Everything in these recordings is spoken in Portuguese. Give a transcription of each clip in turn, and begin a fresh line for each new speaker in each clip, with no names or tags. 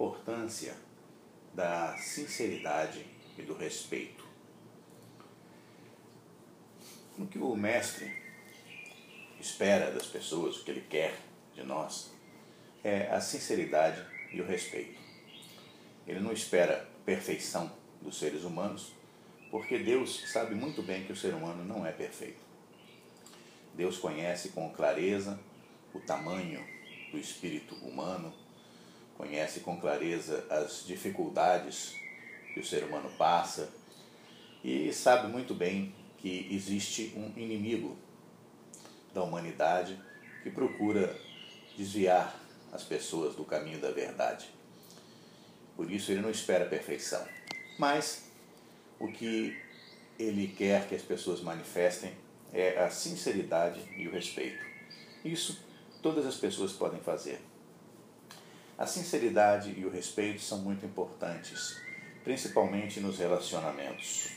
importância da sinceridade e do respeito. O que o mestre espera das pessoas, o que ele quer de nós, é a sinceridade e o respeito. Ele não espera perfeição dos seres humanos, porque Deus sabe muito bem que o ser humano não é perfeito. Deus conhece com clareza o tamanho do espírito humano, conhece com clareza as dificuldades que o ser humano passa e sabe muito bem que existe um inimigo da humanidade que procura desviar as pessoas do caminho da verdade. Por isso ele não espera a perfeição. Mas o que ele quer que as pessoas manifestem é a sinceridade e o respeito. Isso todas as pessoas podem fazer. A sinceridade e o respeito são muito importantes, principalmente nos relacionamentos.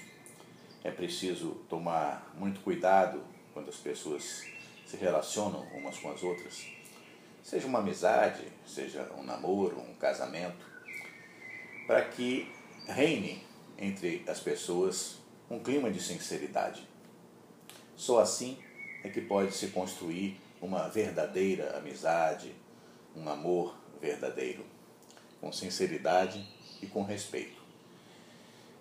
É preciso tomar muito cuidado quando as pessoas se relacionam umas com as outras, seja uma amizade, seja um namoro, um casamento, para que reine entre as pessoas um clima de sinceridade. Só assim é que pode se construir uma verdadeira amizade, um amor verdadeiro, com sinceridade e com respeito.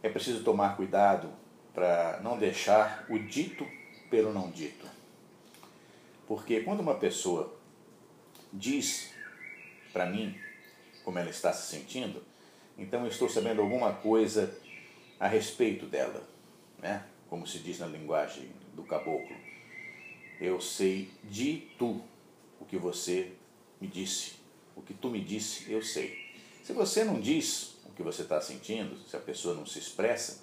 É preciso tomar cuidado para não deixar o dito pelo não dito. Porque quando uma pessoa diz para mim como ela está se sentindo, então eu estou sabendo alguma coisa a respeito dela, né? como se diz na linguagem do caboclo. Eu sei de tu o que você me disse. O que tu me disse, eu sei. Se você não diz o que você está sentindo, se a pessoa não se expressa,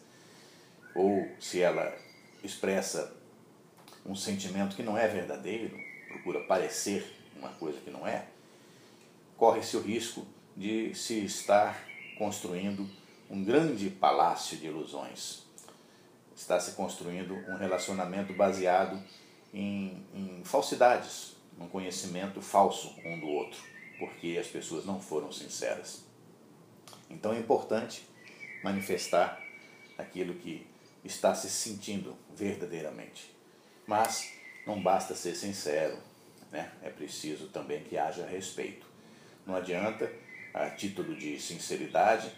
ou se ela expressa um sentimento que não é verdadeiro, procura parecer uma coisa que não é, corre-se o risco de se estar construindo um grande palácio de ilusões. Está se construindo um relacionamento baseado em, em falsidades, um conhecimento falso um do outro, porque as pessoas não foram sinceras. Então é importante manifestar aquilo que está se sentindo verdadeiramente. Mas não basta ser sincero, né? é preciso também que haja respeito. Não adianta, a título de sinceridade,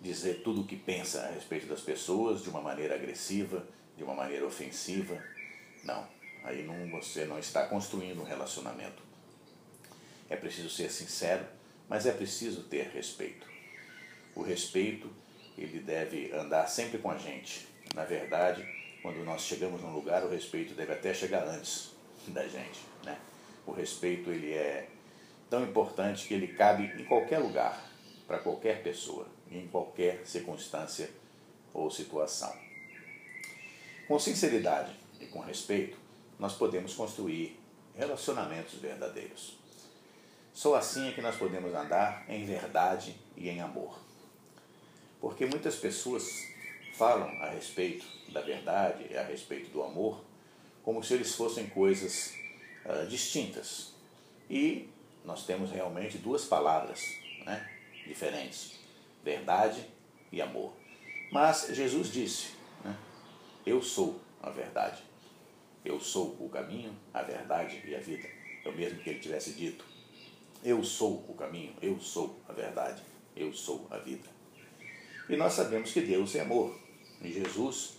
dizer tudo o que pensa a respeito das pessoas de uma maneira agressiva, de uma maneira ofensiva. Não, aí não, você não está construindo um relacionamento. É preciso ser sincero, mas é preciso ter respeito. O respeito, ele deve andar sempre com a gente. Na verdade, quando nós chegamos num lugar, o respeito deve até chegar antes da gente. Né? O respeito ele é tão importante que ele cabe em qualquer lugar, para qualquer pessoa, em qualquer circunstância ou situação. Com sinceridade e com respeito, nós podemos construir relacionamentos verdadeiros. Só assim é que nós podemos andar em verdade e em amor. Porque muitas pessoas falam a respeito da verdade e a respeito do amor como se eles fossem coisas uh, distintas. E nós temos realmente duas palavras né, diferentes: verdade e amor. Mas Jesus disse: né, Eu sou a verdade. Eu sou o caminho, a verdade e a vida. É o mesmo que ele tivesse dito: Eu sou o caminho, eu sou a verdade, eu sou a vida. E nós sabemos que Deus é amor. E Jesus,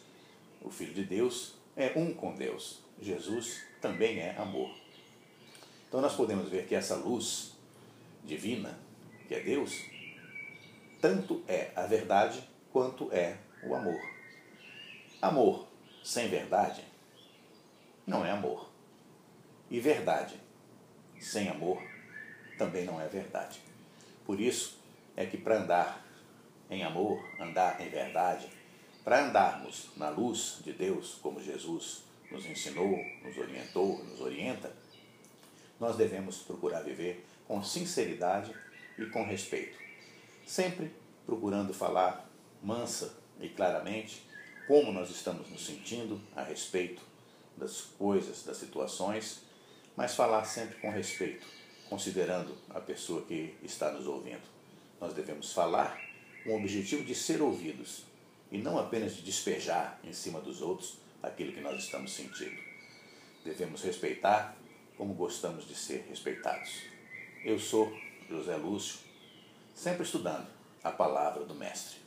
o Filho de Deus, é um com Deus. Jesus também é amor. Então nós podemos ver que essa luz divina, que é Deus, tanto é a verdade quanto é o amor. Amor sem verdade não é amor. E verdade sem amor também não é verdade. Por isso é que para andar em amor, andar em verdade, para andarmos na luz de Deus, como Jesus nos ensinou, nos orientou, nos orienta, nós devemos procurar viver com sinceridade e com respeito, sempre procurando falar mansa e claramente como nós estamos nos sentindo a respeito das coisas, das situações, mas falar sempre com respeito, considerando a pessoa que está nos ouvindo. nós devemos falar com o objetivo de ser ouvidos e não apenas de despejar em cima dos outros aquilo que nós estamos sentindo. Devemos respeitar como gostamos de ser respeitados. Eu sou José Lúcio, sempre estudando a palavra do Mestre.